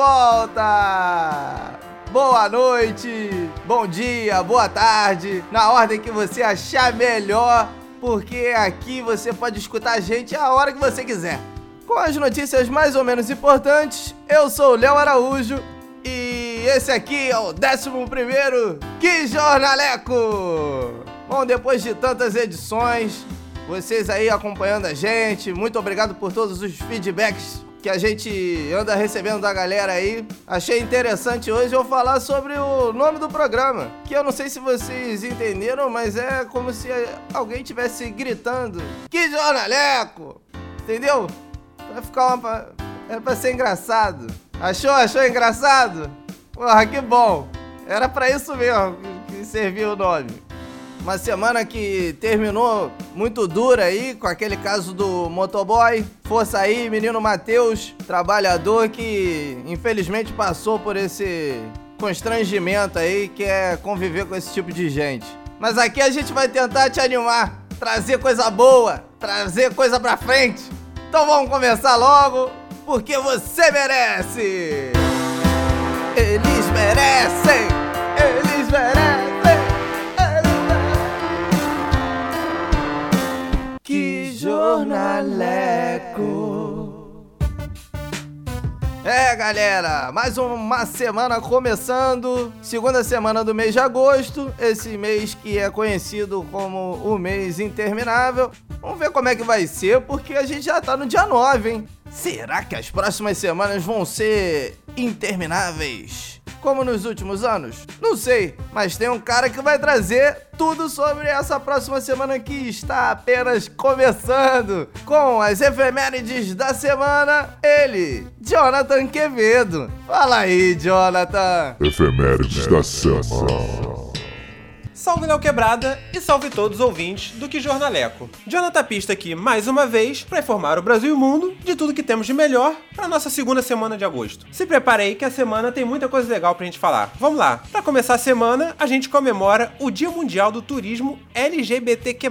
volta! Boa noite, bom dia, boa tarde, na ordem que você achar melhor, porque aqui você pode escutar a gente a hora que você quiser. Com as notícias mais ou menos importantes, eu sou o Léo Araújo e esse aqui é o 11 Que Jornaleco! Bom, depois de tantas edições, vocês aí acompanhando a gente, muito obrigado por todos os feedbacks que a gente anda recebendo da galera aí. Achei interessante hoje eu falar sobre o nome do programa, que eu não sei se vocês entenderam, mas é como se alguém tivesse gritando: "Que jornaleco!". Entendeu? Vai ficar uma era pra ser engraçado. Achou? Achou engraçado? Porra, que bom. Era para isso mesmo que serviu o nome. Uma semana que terminou muito dura aí, com aquele caso do motoboy. Força aí, menino Matheus, trabalhador que infelizmente passou por esse constrangimento aí, que é conviver com esse tipo de gente. Mas aqui a gente vai tentar te animar, trazer coisa boa, trazer coisa pra frente. Então vamos começar logo, porque você merece! Eles merecem! Eles merecem! Jornaleco. É, galera, mais uma semana começando, segunda semana do mês de agosto, esse mês que é conhecido como o mês interminável. Vamos ver como é que vai ser, porque a gente já tá no dia 9, hein? Será que as próximas semanas vão ser intermináveis? como nos últimos anos? Não sei, mas tem um cara que vai trazer tudo sobre essa próxima semana que está apenas começando. Com as efemérides da semana, ele, Jonathan Quevedo. Fala aí, Jonathan. Efemérides da semana. Salve Léo Quebrada e salve todos os ouvintes do Que Jornaleco. Jonathan Pista aqui mais uma vez para informar o Brasil e o mundo de tudo que temos de melhor para nossa segunda semana de agosto. Se prepare aí que a semana tem muita coisa legal pra gente falar. Vamos lá. Para começar a semana, a gente comemora o Dia Mundial do Turismo LGBTQ+.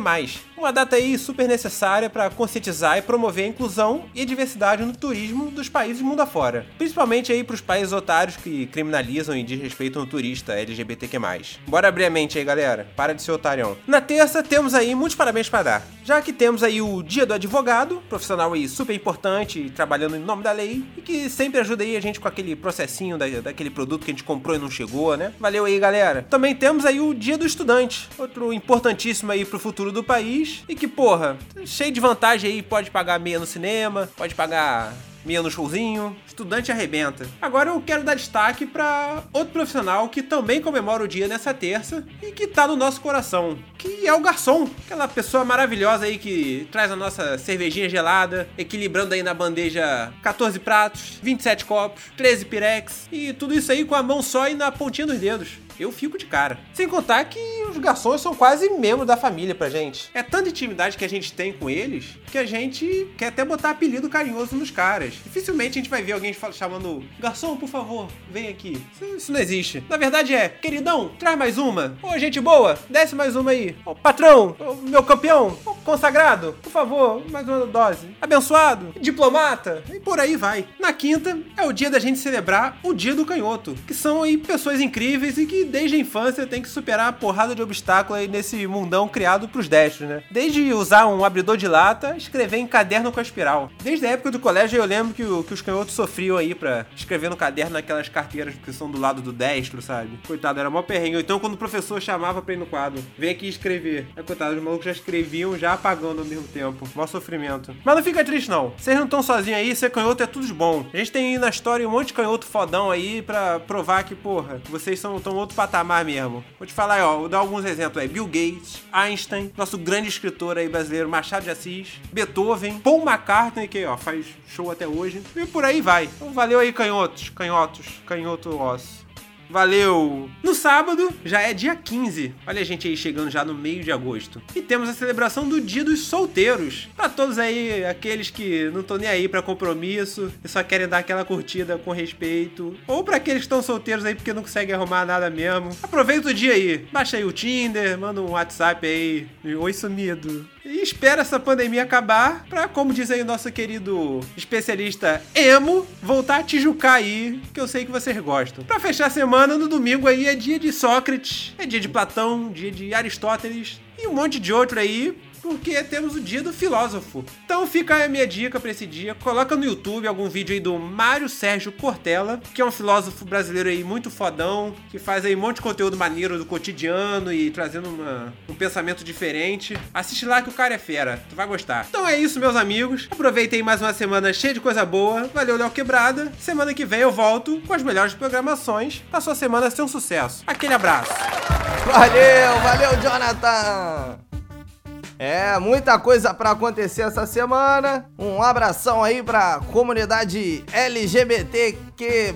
Uma data aí super necessária para conscientizar e promover a inclusão e a diversidade no turismo dos países mundo afora. Principalmente aí para os países otários que criminalizam e desrespeitam o turista LGBTQ+. Bora abrir a mente aí, galera. Para de ser otarião. Na terça, temos aí muitos parabéns para dar. Já que temos aí o Dia do Advogado, profissional aí super importante, trabalhando em nome da lei, e que sempre ajuda aí a gente com aquele processinho da, daquele produto que a gente comprou e não chegou, né? Valeu aí, galera. Também temos aí o Dia do Estudante, outro importantíssimo aí pro futuro do país e que, porra, cheio de vantagem aí, pode pagar meia no cinema, pode pagar meia no showzinho, estudante arrebenta. Agora eu quero dar destaque para outro profissional que também comemora o dia nessa terça e que tá no nosso coração, que é o garçom, aquela pessoa maravilhosa aí que traz a nossa cervejinha gelada, equilibrando aí na bandeja 14 pratos, 27 copos, 13 pirex e tudo isso aí com a mão só e na pontinha dos dedos eu fico de cara. Sem contar que os garçons são quase membros da família pra gente. É tanta intimidade que a gente tem com eles que a gente quer até botar apelido carinhoso nos caras. Dificilmente a gente vai ver alguém chamando garçom, por favor, vem aqui. Isso, isso não existe. Na verdade é, queridão, traz mais uma. Ô, gente boa, desce mais uma aí. Ô, patrão, ô, meu campeão, ô, consagrado, por favor, mais uma dose. Abençoado, diplomata, e por aí vai. Na quinta é o dia da gente celebrar o dia do canhoto, que são aí pessoas incríveis e que desde a infância tem que superar a porrada de obstáculos aí nesse mundão criado pros destros, né? Desde usar um abridor de lata, escrever em caderno com a espiral. Desde a época do colégio eu lembro que, que os canhotos sofriam aí pra escrever no caderno naquelas carteiras que são do lado do destro, sabe? Coitado, era mó perrengue. Então quando o professor chamava pra ir no quadro, vem aqui escrever. É, coitado, os malucos já escreviam, já apagando ao mesmo tempo. Mó sofrimento. Mas não fica triste não. Vocês não estão sozinhos aí, ser canhoto é tudo de bom. A gente tem na história um monte de canhoto fodão aí pra provar que, porra, vocês são tão outro patamar mesmo. Vou te falar, ó, vou dar alguns exemplos aí. Bill Gates, Einstein, nosso grande escritor aí brasileiro, Machado de Assis, Beethoven, Paul McCartney, que ó, faz show até hoje, e por aí vai. Então valeu aí, canhotos, canhotos, canhoto osso. Valeu! No sábado já é dia 15. Olha a gente aí chegando já no meio de agosto. E temos a celebração do Dia dos Solteiros. Pra todos aí, aqueles que não estão nem aí para compromisso e só querem dar aquela curtida com respeito. Ou para aqueles que estão solteiros aí porque não conseguem arrumar nada mesmo. Aproveita o dia aí. Baixa aí o Tinder, manda um WhatsApp aí. Oi, sumido. E espera essa pandemia acabar pra, como diz aí o nosso querido especialista Emo, voltar a tijucar aí, que eu sei que vocês gostam. Pra fechar a semana, no domingo aí é dia de Sócrates, é dia de Platão, dia de Aristóteles e um monte de outro aí porque temos o dia do filósofo. Então fica a minha dica para esse dia. Coloca no YouTube algum vídeo aí do Mário Sérgio Cortella, que é um filósofo brasileiro aí muito fodão, que faz aí um monte de conteúdo maneiro do cotidiano e trazendo uma, um pensamento diferente. Assiste lá que o cara é fera, tu vai gostar. Então é isso, meus amigos. Aproveitei mais uma semana cheia de coisa boa. Valeu, Léo Quebrada. Semana que vem eu volto com as melhores programações pra sua semana ser um sucesso. Aquele abraço. Valeu, valeu, Jonathan! É, muita coisa para acontecer essa semana. Um abração aí pra comunidade LGBTQ+,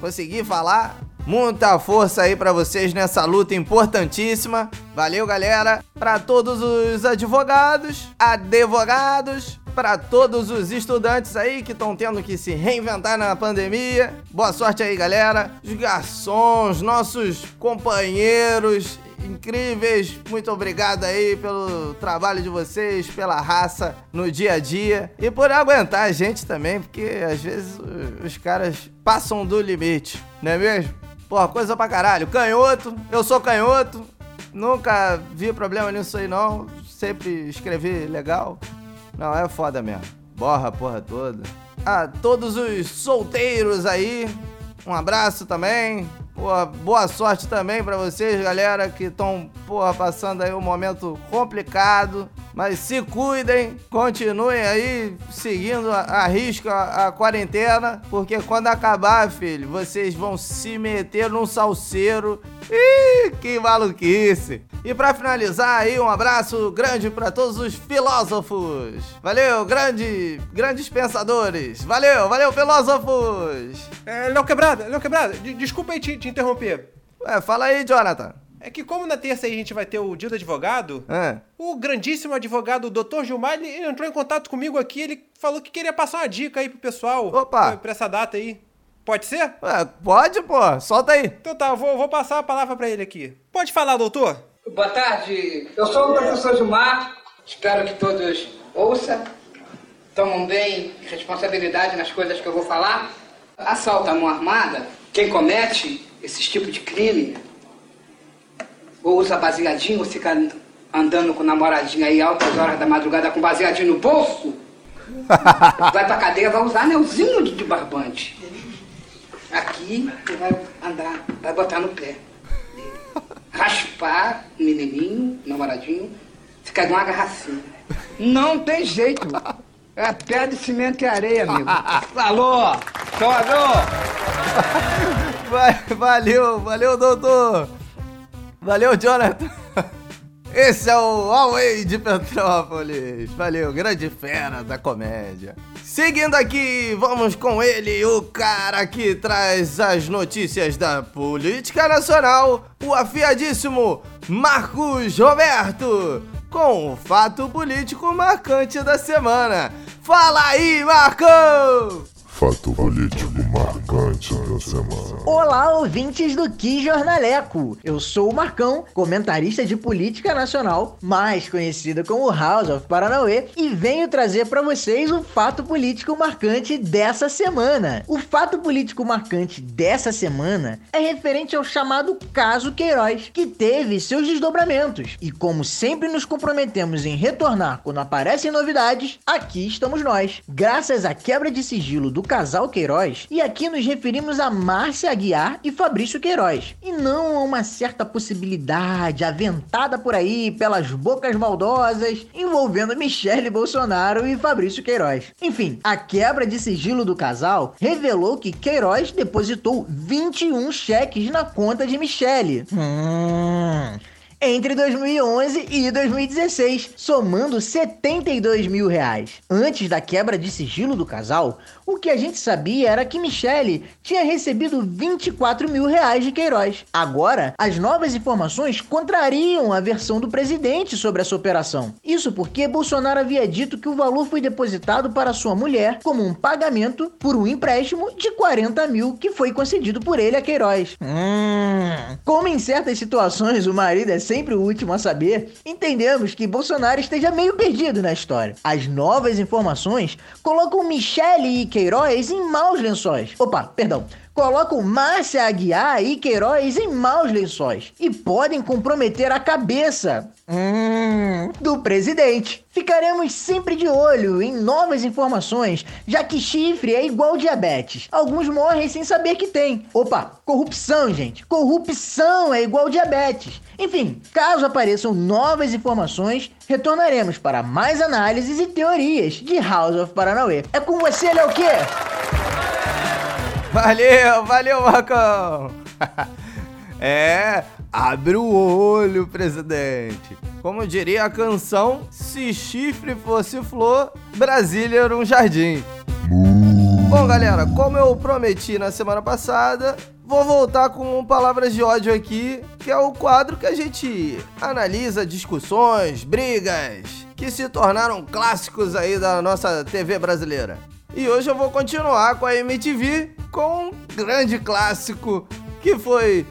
consegui falar. Muita força aí para vocês nessa luta importantíssima. Valeu, galera. Para todos os advogados, advogados, para todos os estudantes aí que estão tendo que se reinventar na pandemia. Boa sorte aí, galera. Os garçons, nossos companheiros incríveis. Muito obrigado aí pelo trabalho de vocês, pela raça no dia a dia e por aguentar a gente também, porque às vezes os caras passam do limite, não é mesmo? Pô, coisa pra caralho. Canhoto, eu sou canhoto, nunca vi problema nisso aí não, sempre escrevi legal. Não, é foda mesmo. Borra a porra toda. A todos os solteiros aí, um abraço também. Pô, boa sorte também para vocês, galera, que estão passando aí um momento complicado. Mas se cuidem, continuem aí seguindo a, a risco a, a, quarentena, porque quando acabar, filho, vocês vão se meter num salseiro. Ih, que maluquice! E para finalizar aí, um abraço grande para todos os filósofos. Valeu, grande, grandes pensadores. Valeu, valeu, filósofos. É, Léo Quebrada, Léo Quebrada, desculpa aí te, te interromper. Ué, fala aí, Jonathan. É que como na terça aí a gente vai ter o dia do advogado, é. o grandíssimo advogado Dr. Gilmar, ele entrou em contato comigo aqui, ele falou que queria passar uma dica aí pro pessoal. Opa! Pra essa data aí. Pode ser? É, pode, pô. Solta aí. Então tá, eu vou, vou passar a palavra para ele aqui. Pode falar, doutor? Boa tarde. Eu sou o professor Gilmar. Espero que todos ouçam. Tomam bem responsabilidade nas coisas que eu vou falar. Assalto à mão armada, quem comete esses tipos de crime ou usa baseadinho, ou fica andando com namoradinha aí altas horas da madrugada com baseadinho no bolso, vai pra cadeia, vai usar anelzinho de, barbante. Aqui, vai andar, vai botar no pé. Raspar o menininho, namoradinho, ficar de uma garrafinha. Não tem jeito. É pé de cimento e areia, amigo. Falou! Falou! Valeu, valeu, doutor! Valeu, Jonathan! Esse é o Huawei de Petrópolis. Valeu, grande fera da comédia. Seguindo aqui, vamos com ele, o cara que traz as notícias da política nacional, o afiadíssimo Marcos Roberto, com o fato político marcante da semana. Fala aí, Marcos! Fato político marcante da semana. Olá, ouvintes do Que Jornaleco. Eu sou o Marcão, comentarista de política nacional, mais conhecido como House of Paranauê, e venho trazer para vocês o fato político marcante dessa semana. O fato político marcante dessa semana é referente ao chamado caso Queiroz, que teve seus desdobramentos. E como sempre nos comprometemos em retornar quando aparecem novidades, aqui estamos nós. Graças à quebra de sigilo do casal Queiroz, e aqui nos referimos a Márcia Aguiar e Fabrício Queiroz, e não a uma certa possibilidade aventada por aí pelas bocas maldosas envolvendo Michele Bolsonaro e Fabrício Queiroz. Enfim, a quebra de sigilo do casal revelou que Queiroz depositou 21 cheques na conta de Michele. Hum entre 2011 e 2016, somando 72 mil reais. Antes da quebra de sigilo do casal, o que a gente sabia era que Michele tinha recebido 24 mil reais de Queiroz. Agora, as novas informações contrariam a versão do presidente sobre essa operação. Isso porque Bolsonaro havia dito que o valor foi depositado para sua mulher como um pagamento por um empréstimo de 40 mil que foi concedido por ele a Queiroz. Hum. Como em certas situações o marido é sempre o último a saber, entendemos que Bolsonaro esteja meio perdido na história. As novas informações colocam Michele e Queiroz em maus lençóis. Opa, perdão. Colocam Márcia Aguiar e Queiroz em maus lençóis. E podem comprometer a cabeça. Hum, do presidente. Ficaremos sempre de olho em novas informações, já que chifre é igual diabetes. Alguns morrem sem saber que tem. Opa, corrupção, gente. Corrupção é igual diabetes. Enfim, caso apareçam novas informações, retornaremos para mais análises e teorias de House of Paranauê. É com você, Léo Quê? Valeu, valeu, Marcão! é, abre o olho, presidente. Como diria a canção, se chifre fosse flor, Brasília era um jardim. Bom, galera, como eu prometi na semana passada, vou voltar com palavras de ódio aqui, que é o quadro que a gente analisa discussões, brigas, que se tornaram clássicos aí da nossa TV brasileira. E hoje eu vou continuar com a MTV com um grande clássico que foi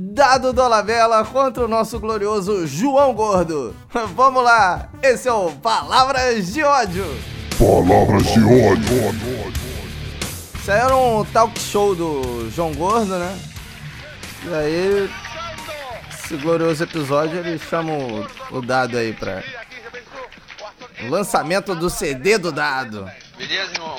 Dado Dolabella contra o nosso glorioso João Gordo. Vamos lá, esse é o Palavras de Ódio. Palavras de ódio. Isso aí era um talk show do João Gordo, né? E aí, esse glorioso episódio, ele chama o, Dado aí pra... O lançamento do CD do Dado. Beleza, irmão?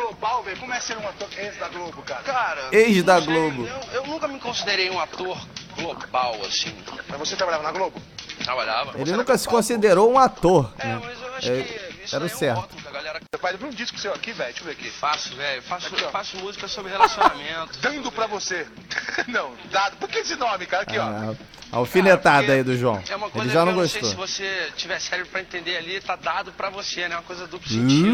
Ex-global, velho. Como é ser um ator ex da Globo, cara? Cara. Ex da Globo. Eu, eu nunca me considerei um ator global, assim. Mas você trabalhava na Globo? Trabalhava. Ele nunca se considerou um ator. É, né? mas eu acho É, que isso era o é um certo. galera que Você faz um disco seu aqui, velho. Deixa eu ver aqui. faço, velho. Faço, Aqui, ó. faço música sobre relacionamento. Dando pra você. Não, dado. Por que esse nome, cara? Aqui, ó. Ah, a alfinetada aí do João. É uma coisa Ele já que não eu não gostou. sei se você tiver cérebro pra entender ali, tá dado pra você, né? Uma coisa duplo sentido.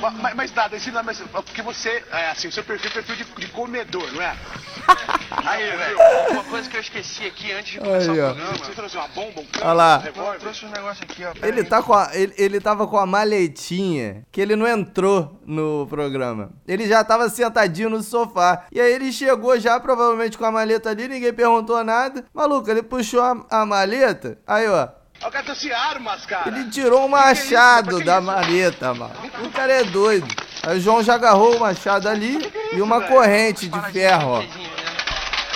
Ma- Mas, mas dado, esse nome é porque você, é assim, o seu perfil é perfil de, de comedor, não é? Aí, velho. Uma coisa que eu esqueci aqui antes de começar Aí, o programa. Você trouxe uma bomba, um cano, Olha lá. um trouxe um negócio aqui, ó. Ele, tá com a, ele, ele tava com a maletinha que ele não entrou no programa. Ele já tava sentadinho no sofá. E aí ele chegou já, provavelmente com a maleta ali, ninguém perguntou nada. Maluco, ele puxou a, a maleta. Aí, ó. O cara trouxe armas, cara. Ele tirou um Que que é machado da maleta, mano. O cara é doido. Aí o João já agarrou o machado ali e uma corrente de ferro, ó.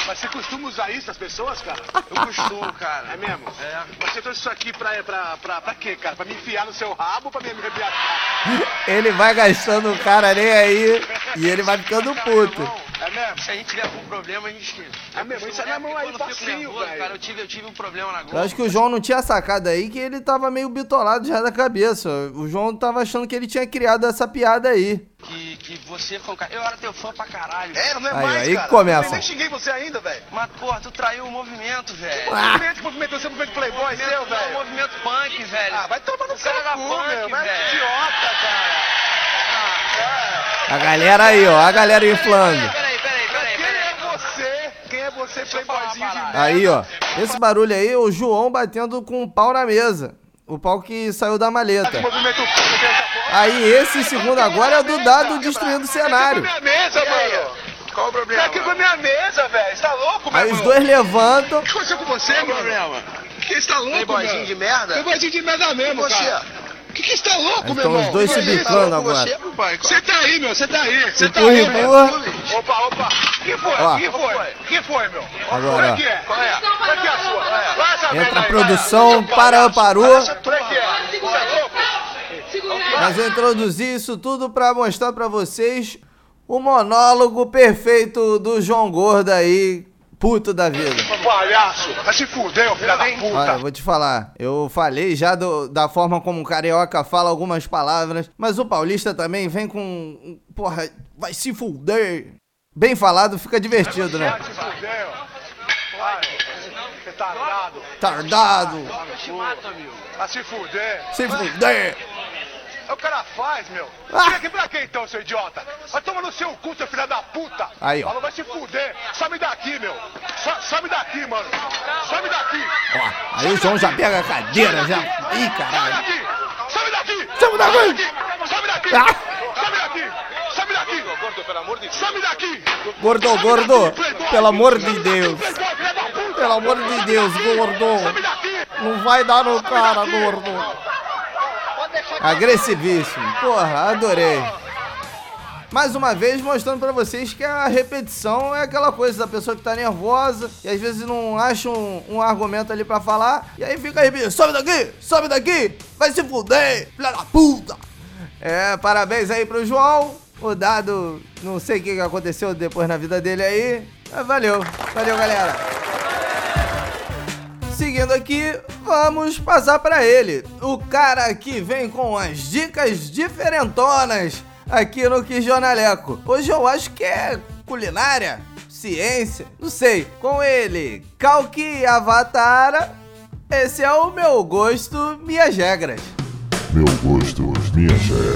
Mas você costuma usar isso nas pessoas, cara? Eu costumo, cara. É mesmo? É. Você trouxe isso aqui pra, pra, pra, pra quê, cara? Pra me enfiar no seu rabo ou pra me arrebiar? Ele vai gastando o cara nem aí e ele vai ficando puto. É mesmo? Se a gente tiver algum problema, a gente. É mesmo, isso é na mão aí, eu facinho, nervoso, velho. cara, eu tive, eu tive um problema na Globo. Eu acho que o João não tinha sacado aí que ele tava meio bitolado já da cabeça. O João tava achando que ele tinha criado essa piada aí. Que, que você foi um cara. Eu era teu fã pra caralho. É, não é Aí, mais, aí cara. começa. Eu nem xinguei você ainda, velho. Mas, porra, tu traiu o movimento, velho. Movimento, que movimento, você é movimento playboy seu, Não, o velho. movimento punk, velho. Ah, vai tomar no O cara cu, punk, velho. idiota, cara. A galera aí, ó. A galera inflando. Você, playboyzinho de merda? Aí, ó. Esse barulho aí, o João batendo com um pau na mesa. O pau que saiu da maleta. Aí esse segundo agora é do dado destruindo o cenário. Minha mesa, mano. Qual o problema? Cara, quebrou minha mesa, velho. Você tá louco, meu Aí os dois levantam. O que aconteceu com você, meu problema? Que você tá louco, Playboyzinho de merda? Playboyzinho de merda mesmo, E você? cara. O que que você tá louco, Aí meu estão irmão? os dois se bicando agora. Você, tá aí, meu, você tá aí. Você tá aí, empurra. Opa, opa. Que foi? Ó. Que foi? Que foi, meu? Agora, é que é? Qual é? Qual é que é a sua? Vai essa Entra a produção, para, parou. É que é? Você é louco? Mas eu introduzi isso tudo pra mostrar pra vocês o monólogo perfeito do João Gordo aí, puto da vida. Palhaço. Vai se fuder, ô filho da Olha, puta. eu vou te falar, eu falei já do- da forma como o carioca fala algumas palavras, mas o paulista também vem com. Porra, vai se fuder. Bem falado, fica divertido, né? Vai se fuder, ó. Vai, retardado. Tardado, amigo. Vai se fuder. se fuder. É o cara faz, meu. Ah. Vem aqui pra quê então, seu idiota? Vai tomar no seu cu, seu filho da puta. Aí, ó. Falou, vai se fuder. Some daqui, meu. So- some daqui, mano. Some daqui. Ó, aí o João já pega a cadeira, já. Ih, caralho. daqui. Some daqui. Some daqui. Some daqui. Ah. Some daqui. Some daqui. Some daqui. Gordo, gordo, pelo amor de Deus. Pelo amor de Deus, gordo. Não vai dar no cara, gordo. Agressivíssimo. Porra, adorei. Mais uma vez mostrando pra vocês que a repetição é aquela coisa da pessoa que tá nervosa e às vezes não acha um, um argumento ali pra falar e aí fica repetindo, sobe daqui, sobe daqui, vai se fuder, filha da puta. É, parabéns aí pro João. O dado, não sei o que aconteceu depois na vida dele aí. Mas valeu, valeu galera. Seguindo aqui, vamos passar pra ele. O cara que vem com as dicas diferentonas aqui no Que Jornaleco. Hoje eu acho que é culinária, ciência, não sei. Com ele, Kalki Avatara. Esse é o meu gosto, minhas regras. Meu gosto, minhas regras.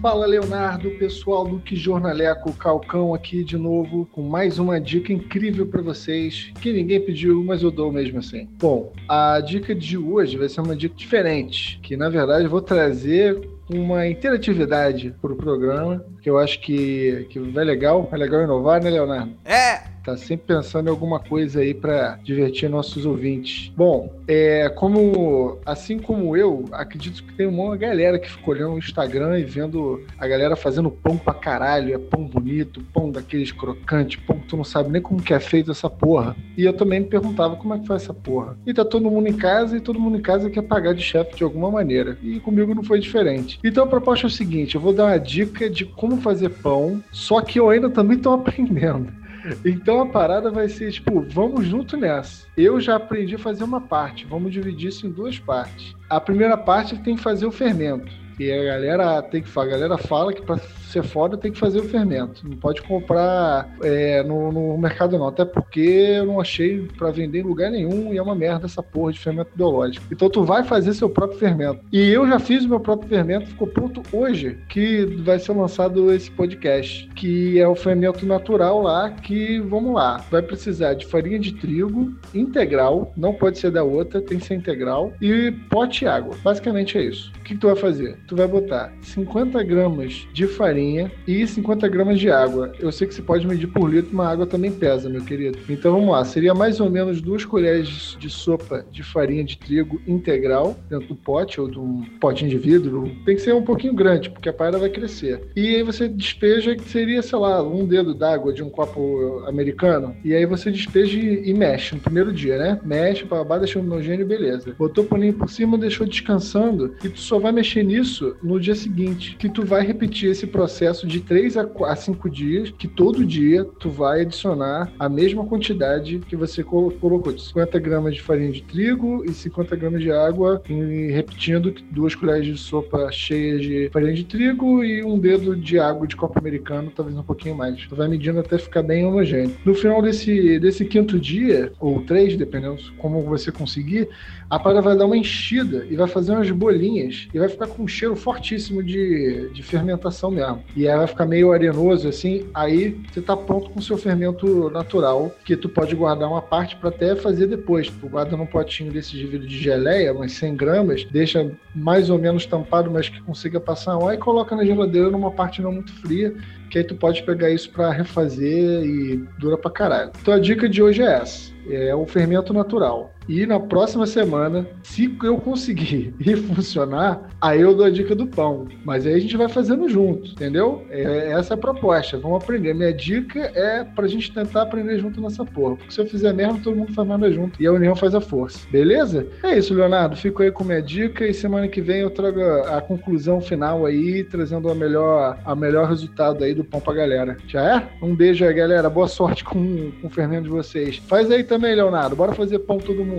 Fala Leonardo, pessoal do Que Jornaleco Calcão aqui de novo com mais uma dica incrível para vocês que ninguém pediu, mas eu dou mesmo assim. Bom, a dica de hoje vai ser uma dica diferente, que na verdade eu vou trazer uma interatividade para o programa, que eu acho que, que vai legal, é legal inovar, né, Leonardo? É, Tá sempre pensando em alguma coisa aí para divertir nossos ouvintes. Bom, é como assim como eu, acredito que tem uma galera que ficou olhando o Instagram e vendo a galera fazendo pão pra caralho, é pão bonito, pão daqueles crocantes, pão que tu não sabe nem como que é feito essa porra. E eu também me perguntava como é que faz essa porra. E tá todo mundo em casa e todo mundo em casa quer pagar de chefe de alguma maneira. E comigo não foi diferente. Então a proposta é o seguinte, eu vou dar uma dica de como fazer pão, só que eu ainda também tô aprendendo. Então a parada vai ser tipo, vamos junto nessa. Eu já aprendi a fazer uma parte, vamos dividir isso em duas partes. A primeira parte tem que fazer o fermento. E a galera tem que a galera fala que para ser foda tem que fazer o fermento. Não pode comprar é, no, no mercado não, até porque eu não achei para vender em lugar nenhum e é uma merda essa porra de fermento biológico. Então tu vai fazer seu próprio fermento. E eu já fiz o meu próprio fermento, ficou pronto hoje que vai ser lançado esse podcast, que é o fermento natural lá, que vamos lá, vai precisar de farinha de trigo integral, não pode ser da outra, tem que ser integral e pote e água. Basicamente é isso. O que, que tu vai fazer? Tu vai botar 50 gramas de farinha e 50 gramas de água. Eu sei que você pode medir por litro, mas a água também pesa, meu querido. Então vamos lá, seria mais ou menos duas colheres de sopa de farinha de trigo integral dentro do pote ou de um potinho de vidro. Tem que ser um pouquinho grande, porque a parada vai crescer. E aí você despeja, que seria, sei lá, um dedo d'água de um copo americano. E aí você despeja e, e mexe no primeiro dia, né? Mexe, babá, deixa homogêneo, beleza. Botou o paninho por cima, deixou descansando e tu só vai mexer nisso no dia seguinte, que tu vai repetir esse processo de 3 a 5 dias, que todo dia tu vai adicionar a mesma quantidade que você colo- colocou, de 50 gramas de farinha de trigo e 50 gramas de água, e repetindo duas colheres de sopa cheias de farinha de trigo e um dedo de água de copo americano, talvez um pouquinho mais. Tu vai medindo até ficar bem homogêneo. No final desse, desse quinto dia, ou três, dependendo como você conseguir, a parada vai dar uma enchida e vai fazer umas bolinhas e vai ficar com um cheiro fortíssimo de, de fermentação mesmo. E aí vai ficar meio arenoso assim, aí você tá pronto com seu fermento natural, que tu pode guardar uma parte para até fazer depois. Tu guarda num potinho desse de vidro de geleia, umas 100 gramas, deixa mais ou menos tampado, mas que consiga passar ar e coloca na geladeira numa parte não muito fria, que aí tu pode pegar isso para refazer e dura pra caralho. Então a dica de hoje é essa. É o fermento natural. E na próxima semana, se eu conseguir e funcionar, aí eu dou a dica do pão. Mas aí a gente vai fazendo junto, entendeu? É, essa é a proposta. Vamos aprender. Minha dica é pra gente tentar aprender junto nessa porra. Porque se eu fizer merda, todo mundo faz merda junto. E a união faz a força. Beleza? É isso, Leonardo. Fico aí com minha dica e semana que vem eu trago a, conclusão final aí, trazendo a melhor, a melhor resultado aí do pão pra galera. Já é? Um beijo aí, galera. Boa sorte com, com o fermento de vocês. Faz aí também, Leonardo. Bora fazer pão todo mundo.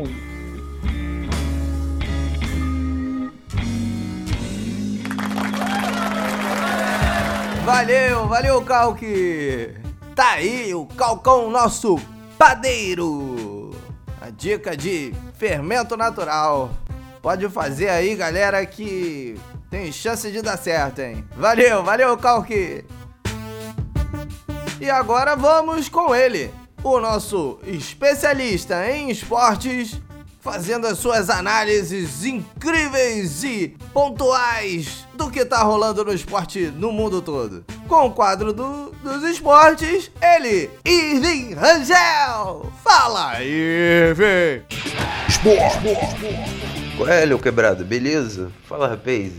Valeu, valeu, Calque! Tá aí o Calcão, nosso padeiro! A dica de fermento natural. Pode fazer aí, galera, que tem chance de dar certo, hein? Valeu, valeu, Calque! E agora vamos com ele, o nosso especialista em esportes, fazendo as suas análises incríveis e pontuais do que tá rolando no esporte no mundo todo. com o quadro do, dos esportes, ele, Irving Rangel. Fala, Irving! É, Léo Quebrado? Beleza? Fala, rapaz.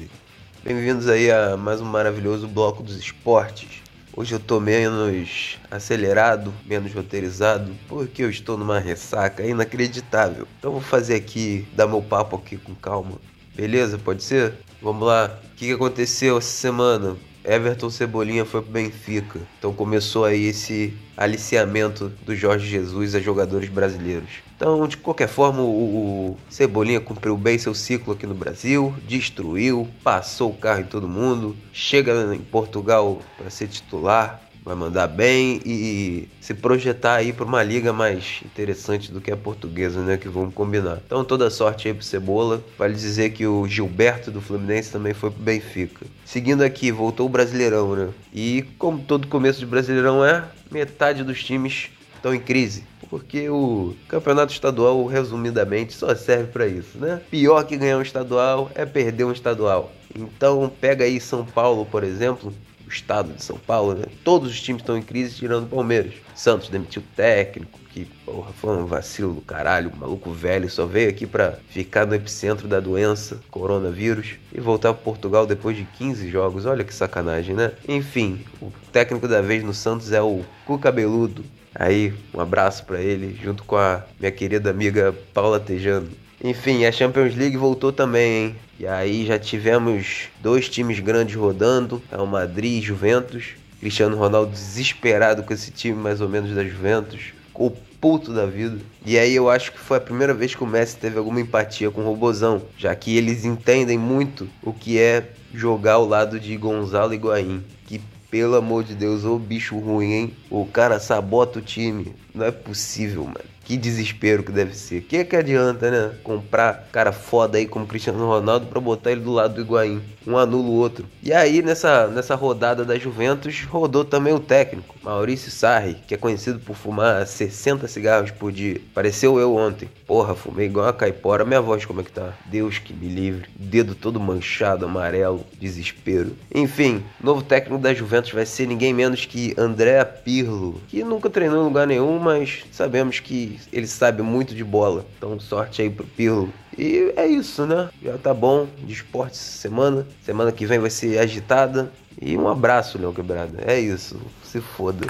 Bem-vindos aí a mais um maravilhoso bloco dos esportes. Hoje eu tô menos acelerado, menos roteirizado, porque eu estou numa ressaca inacreditável. Então vou fazer aqui, dar meu papo aqui com calma. Beleza? Pode ser? Vamos lá. O que, aconteceu essa semana? Everton Cebolinha foi pro Benfica. Então começou aí esse aliciamento do Jorge Jesus a jogadores brasileiros. Então, de qualquer forma, o, Cebolinha cumpriu bem seu ciclo aqui no Brasil, destruiu, passou o carro em todo mundo, chega em Portugal para ser titular, vai mandar bem e se projetar aí para uma liga mais interessante do que a portuguesa, né? Que vamos combinar. Então toda sorte aí pro Cebola. Vale dizer que o Gilberto do Fluminense também foi pro Benfica. Seguindo aqui, voltou o Brasileirão, né? E como todo começo de Brasileirão é, metade dos times estão em crise. Porque o campeonato estadual, resumidamente, só serve para isso, né? Pior que ganhar um estadual é perder um estadual. Então pega aí São Paulo, por exemplo, estado de São Paulo, né? Todos os times estão em crise, tirando o Palmeiras. Santos demitiu o técnico, que porra, foi um vacilo do caralho, maluco velho, só veio aqui para ficar no epicentro da doença, coronavírus, e voltar para Portugal depois de 15 jogos. Olha que sacanagem, né? Enfim, o técnico da vez no Santos é o Cu Cabeludo. Aí, um abraço para ele, junto com a minha querida amiga Paula Tejano. Enfim, a Champions League voltou também, hein? E aí já tivemos dois times grandes rodando, é o Madrid e Juventus. Cristiano Ronaldo desesperado com esse time mais ou menos da Juventus, o puto da vida. E aí eu acho que foi a primeira vez que o Messi teve alguma empatia com o Robozão, já que eles entendem muito o que é jogar ao lado de Gonzalo Higuaín, que pelo amor de Deus, ô bicho ruim, hein? O cara sabota o time. Não é possível, mano. Que desespero que deve ser. Que que adianta, né? Comprar cara foda aí como Cristiano Ronaldo para botar ele do lado do Higuaín. Um anula o outro. E aí, nessa, nessa rodada da Juventus, rodou também o técnico, Maurício Sarri, que é conhecido por fumar 60 cigarros por dia. Pareceu eu ontem. Porra, fumei igual uma caipora. Minha voz como é que tá? Deus que me livre. Dedo todo manchado, amarelo, desespero. Enfim, novo técnico da Juventus vai ser ninguém menos que André Pirlo, que nunca treinou em lugar nenhum, mas sabemos que ele sabe muito de bola. Então, sorte aí pro Pirlo. E é isso, né? Já tá bom de esporte essa semana. Semana que vem vai ser agitada. E um abraço, Leão Quebrada. É isso. Se foda.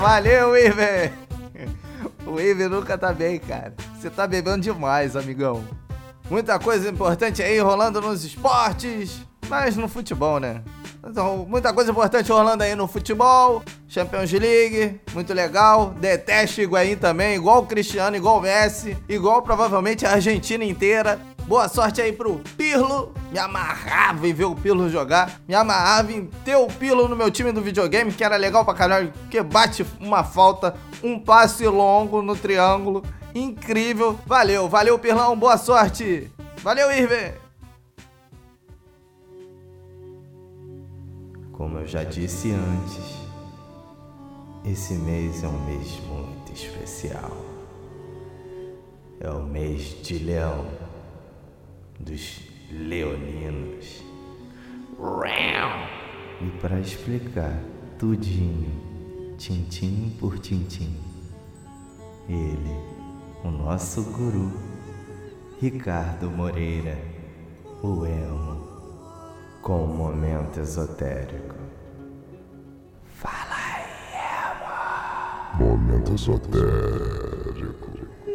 Valeu, Iver! O Iver nunca tá bem, cara. Você tá bebendo demais, amigão. Muita coisa importante aí rolando nos esportes, mas no futebol, né? Então, muita coisa importante rolando aí no futebol, Champions League, muito legal. Detesto Higuaín também, igual o Cristiano, igual o Messi, igual provavelmente a Argentina inteira. Boa sorte aí pro Pirlo. Me amarrava em ver o Pirlo jogar. Me amarrava em ter o Pirlo no meu time do videogame, que era legal pra caralho, que bate uma falta, um passe longo no triângulo. Incrível. Valeu, valeu, Pirlão. Boa sorte. Valeu, Irving. Como eu já disse antes, esse mês é um mês muito especial. É o mês de leão, dos leoninos. E para explicar tudinho, tintim por tintim, ele, o nosso guru, Ricardo Moreira, o emo, com um momento esotérico. Esotérico.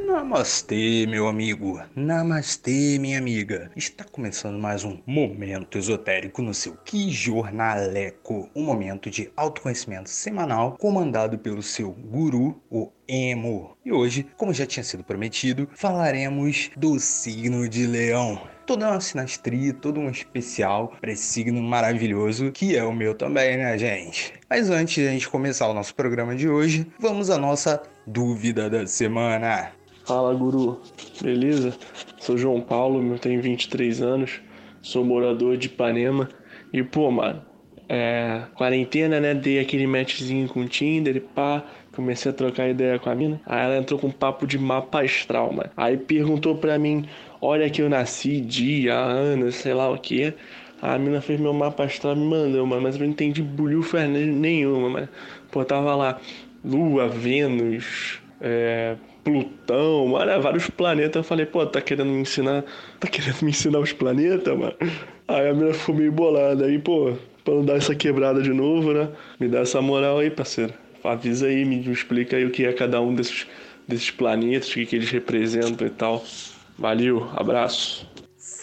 Namastê, meu amigo. Namastê, minha amiga. Está começando mais um Momento Esotérico no seu Que Jornaleco. Um momento de autoconhecimento semanal comandado pelo seu guru, o Emo. E hoje, como já tinha sido prometido, falaremos do signo de Leão. Toda uma sinastria, todo um especial para esse signo maravilhoso que é o meu também, né, gente? Mas antes de a gente começar o nosso programa de hoje, vamos à nossa dúvida da semana. Fala, guru. Beleza? Sou João Paulo, tenho 23 anos, sou morador de Ipanema. E, pô, mano, é, quarentena, né? Dei aquele matchzinho com o Tinder e pá. Comecei a trocar ideia com a mina. Aí ela entrou com um papo de mapa astral, mano. Aí perguntou pra mim: Olha que eu nasci, dia, ano, sei lá o que. A mina fez meu mapa astral me mandou, mano, mas eu não entendi bulhufa nenhuma, mas, pô, tava lá Lua, Vênus, é, Plutão, mano, vários planetas. Eu falei, pô, tá querendo me ensinar, tá querendo me ensinar os planetas, mano? Aí a mina ficou meio bolada, aí, pô, pra não dar essa quebrada de novo, né? Me dá essa moral aí, parceiro. Avisa aí, me explica aí o que é cada um desses, desses planetas, o que, que eles representam e tal. Valeu, abraço.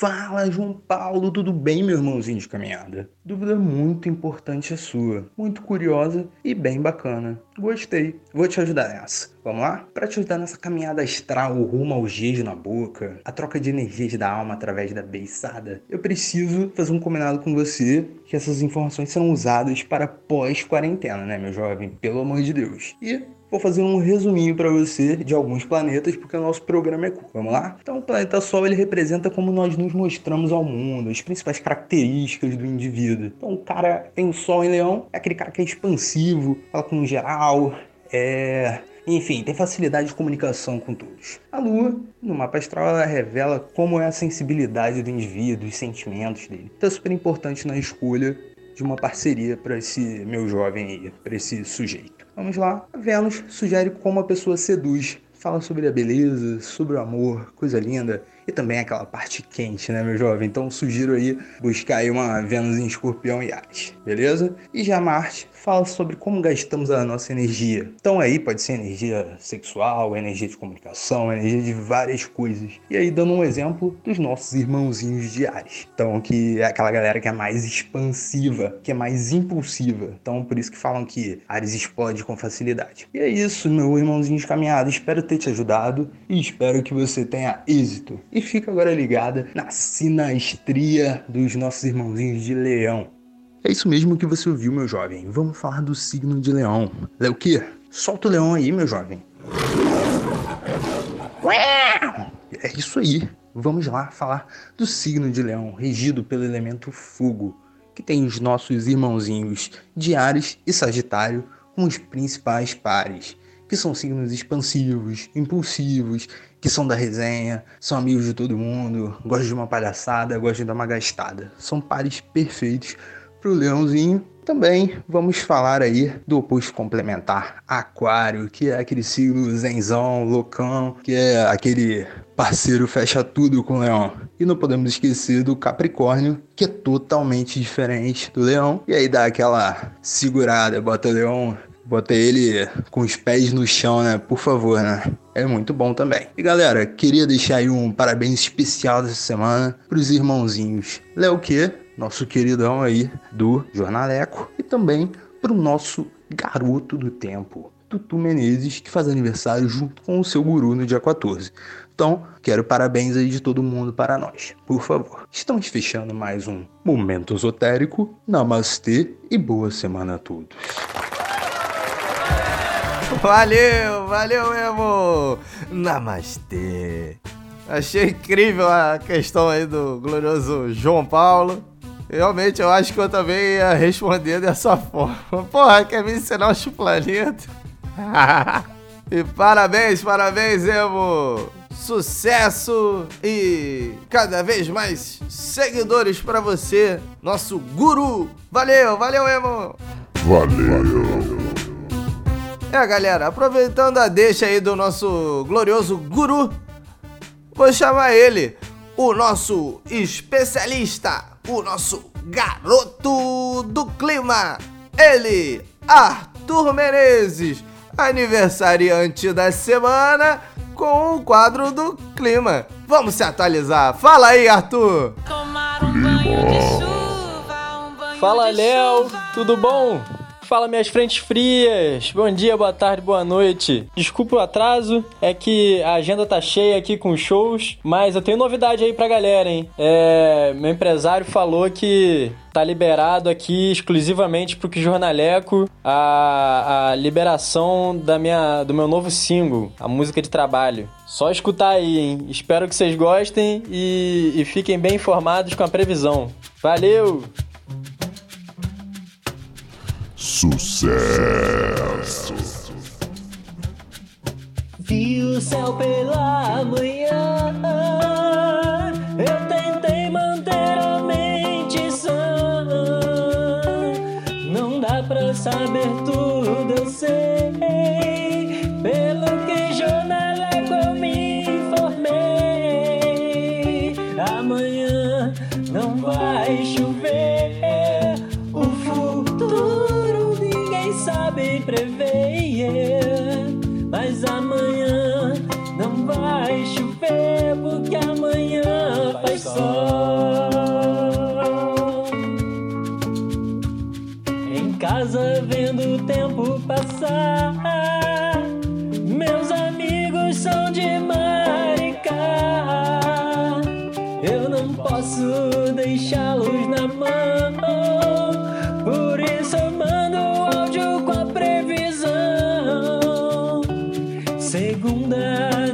Fala, João Paulo, tudo bem, meu irmãozinho de caminhada? Dúvida muito importante a sua, muito curiosa e bem bacana. Gostei, vou te ajudar nessa. Vamos lá? Para te ajudar nessa caminhada astral rumo ao beijo na boca, a troca de energias da alma através da beiçada, eu preciso fazer um combinado com você que essas informações serão usadas para pós-quarentena, né, meu jovem? Pelo amor de Deus. E Vou fazer um resuminho para você de alguns planetas, porque o nosso programa é curto. Vamos lá? Então, o planeta Sol ele representa como nós nos mostramos ao mundo, as principais características do indivíduo. Então, o cara tem o Sol em Leão, é aquele cara que é expansivo, fala com geral, é enfim, tem facilidade de comunicação com todos. A Lua, no mapa astral, ela revela como é a sensibilidade do indivíduo, os sentimentos dele. Então é super importante na escolha de uma parceria para esse meu jovem aí, para esse sujeito. Vamos lá. Vênus sugere como a pessoa seduz. Fala sobre a beleza, sobre o amor, coisa linda e também aquela parte quente, né, meu jovem? Então sugiro aí buscar aí uma Vênus em Escorpião e Ares, beleza? E já Marte fala sobre como gastamos a nossa energia. Então aí pode ser energia sexual, energia de comunicação, energia de várias coisas. E aí dando um exemplo dos nossos irmãozinhos de Ares. Então que é aquela galera que é mais expansiva, que é mais impulsiva. Então por isso que falam que Ares explode com facilidade. E é isso, meu irmãozinho de caminhada. Espero ter te ajudado e espero que você tenha êxito. E fica agora ligada na sinastria dos nossos irmãozinhos de leão. É isso mesmo que você ouviu, meu jovem. Vamos falar do signo de leão. Quê? Solta o leão aí, meu jovem. É isso aí. Vamos lá falar do signo de leão, regido pelo elemento fogo, que tem os nossos irmãozinhos de Ares e Sagitário como os principais pares, que são signos expansivos, impulsivos, que são da resenha, são amigos de todo mundo, gostam de uma palhaçada, gostam de dar uma gastada. São pares perfeitos para o leãozinho. Também vamos falar aí do oposto complementar, aquário, que é aquele signo zenzão, loucão, que é aquele parceiro fecha tudo com o leão. E não podemos esquecer do capricórnio, que é totalmente diferente do leão. E aí dá aquela segurada, bota o leão Bota ele com os pés no chão, né? Por favor, né? É muito bom também. E galera, queria deixar aí um parabéns especial dessa semana pros irmãozinhos Léo Que, nosso queridão aí do Jornaleco, e também pro nosso garoto do tempo, Tutu Menezes, que faz aniversário junto com o seu guru no dia 14. Então, quero parabéns aí de todo mundo para nós, por favor. Estamos fechando mais um Momento Esotérico. Namastê e boa semana a todos. Valeu, valeu mesmo! Namastê! Achei incrível a questão aí do glorioso João Paulo. Realmente, eu acho que eu também ia responder dessa forma. Porra, quer me ensinar os planetas? e parabéns, parabéns, Emo! Sucesso e cada vez mais seguidores para você, nosso guru! Valeu, valeu, Emo! Valeu! É, galera, aproveitando a deixa aí do nosso glorioso guru, vou chamar ele, o nosso especialista, o nosso garoto do clima, ele, Arthur Menezes, aniversariante da semana com o quadro do clima. Vamos se atualizar. Fala aí, Arthur. Fala, Léo. Tudo bom? Fala minhas frentes frias. Bom dia, boa tarde, boa noite. Desculpa o atraso, é que a agenda tá cheia aqui com shows, mas eu tenho novidade aí pra galera, hein? É, meu empresário falou que tá liberado aqui exclusivamente pro que jornaleco a, a liberação da minha, do meu novo single, a música de trabalho. Só escutar aí, hein? Espero que vocês gostem e, e fiquem bem informados com a previsão. Valeu! Sucesso. Vi o céu pela manhã.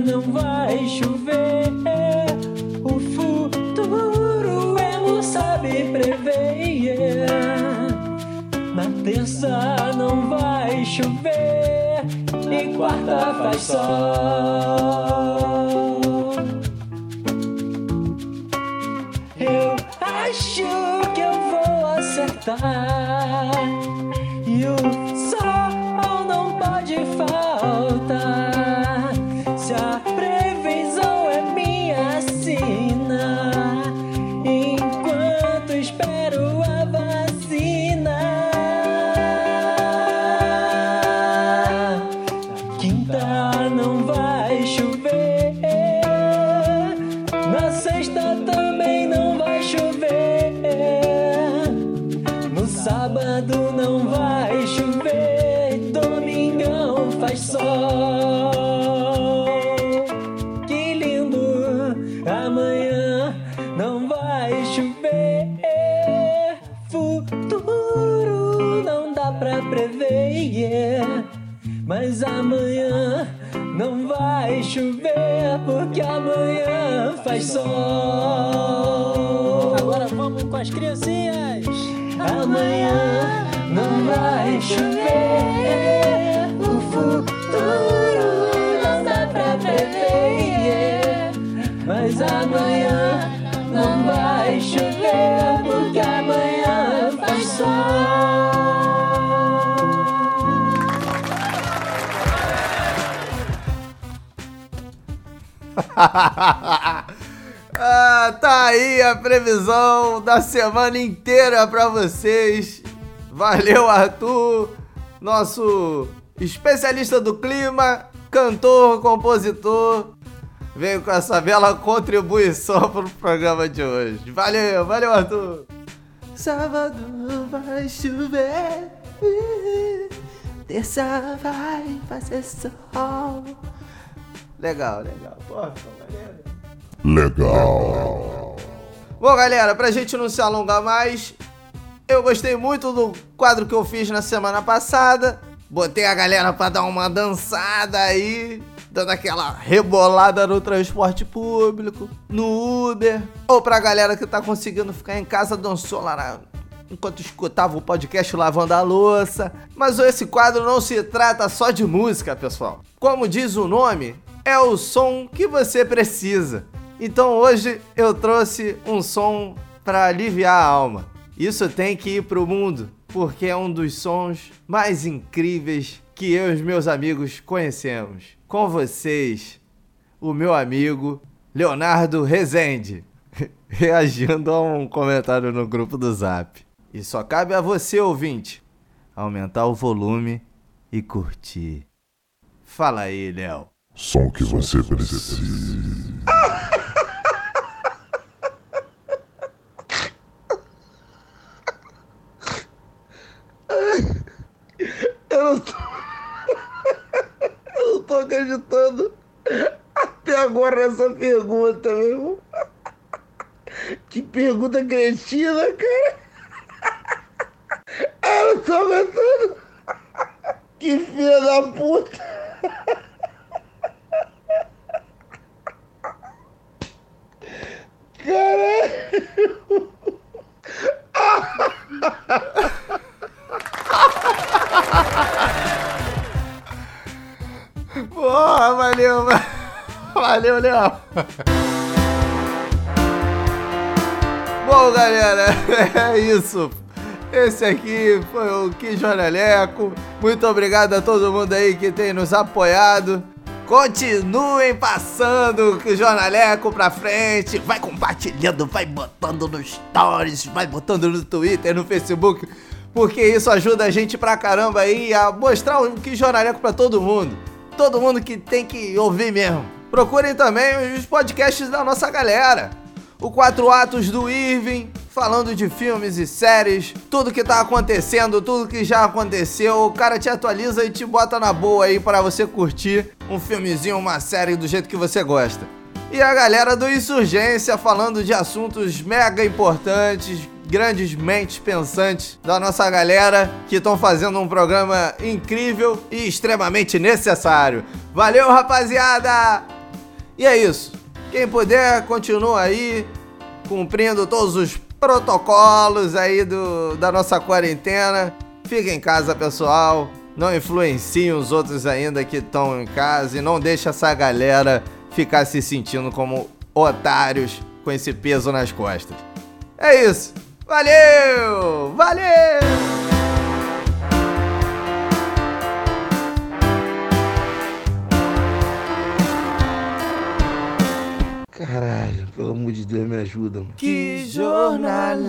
Não vai chover. O futuro ele sabe prever. Na terça não vai chover e quarta faz sol. Eu acho que eu vou acertar não dá pra prever. Mas amanhã não vai chover, porque amanhã faz sol. Agora vamos com as criancinhas. Amanhã não vai chover, o futuro não dá pra prever. Mas amanhã ah, tá aí a previsão da semana inteira pra vocês. Valeu, Arthur, nosso especialista do clima, cantor, compositor. Veio com essa bela contribuição pro programa de hoje. Valeu, valeu, Arthur. Vai chover, terça vai fazer sol. Legal, legal. Porra. Legal. Bom, galera, pra gente não se alongar mais, eu gostei muito do quadro que eu fiz na semana passada. Botei a galera pra dar uma dançada aí, dando aquela rebolada no transporte público, no Uber, ou pra galera que tá conseguindo ficar em casa, dançou lá na, enquanto escutava o podcast lavando a louça. Mas esse quadro não se trata só de música, pessoal. Como diz o nome, é o som que você precisa. Então hoje eu trouxe um som para aliviar a alma. Isso tem que ir pro mundo, porque é um dos sons mais incríveis que eu e os meus amigos conhecemos. Com vocês, o meu amigo Leonardo Rezende, reagindo a um comentário no grupo do Zap. E só cabe a você, ouvinte, aumentar o volume e curtir. Fala aí, Léo. Som que você precisa. Eu não tô. Eu não tô acreditando até agora nessa pergunta, meu irmão. Que pergunta cretina, cara. Eu não tô aguentando. Que filha da puta. Léo. Bom, galera, é isso. Esse aqui foi o Que Jornaleco. Muito obrigado a todo mundo aí que tem nos apoiado. Continuem passando o Jornaleco pra frente. Vai compartilhando, vai botando no Stories, vai botando no Twitter, no Facebook. Porque isso ajuda a gente pra caramba aí a mostrar o que Jornaleco pra todo mundo. Todo mundo que tem que ouvir mesmo. Procurem também os podcasts da nossa galera. O Quatro Atos do Irving, falando de filmes e séries, tudo que tá acontecendo, tudo que já aconteceu. O cara te atualiza e te bota na boa aí para você curtir um filmezinho, uma série do jeito que você gosta. E a galera do Insurgência falando de assuntos mega importantes, grandes mentes pensantes da nossa galera que estão fazendo um programa incrível e extremamente necessário. Valeu, rapaziada! E é isso. Quem puder, continua aí cumprindo todos os protocolos aí do, da nossa quarentena. Fica em casa, pessoal. Não influenciem os outros ainda que estão em casa e não deixe essa galera ficar se sentindo como otários com esse peso nas costas. É isso. Valeu! Valeu! Caralho, pelo amor de Deus, me ajuda. Mano. Que jornaleco!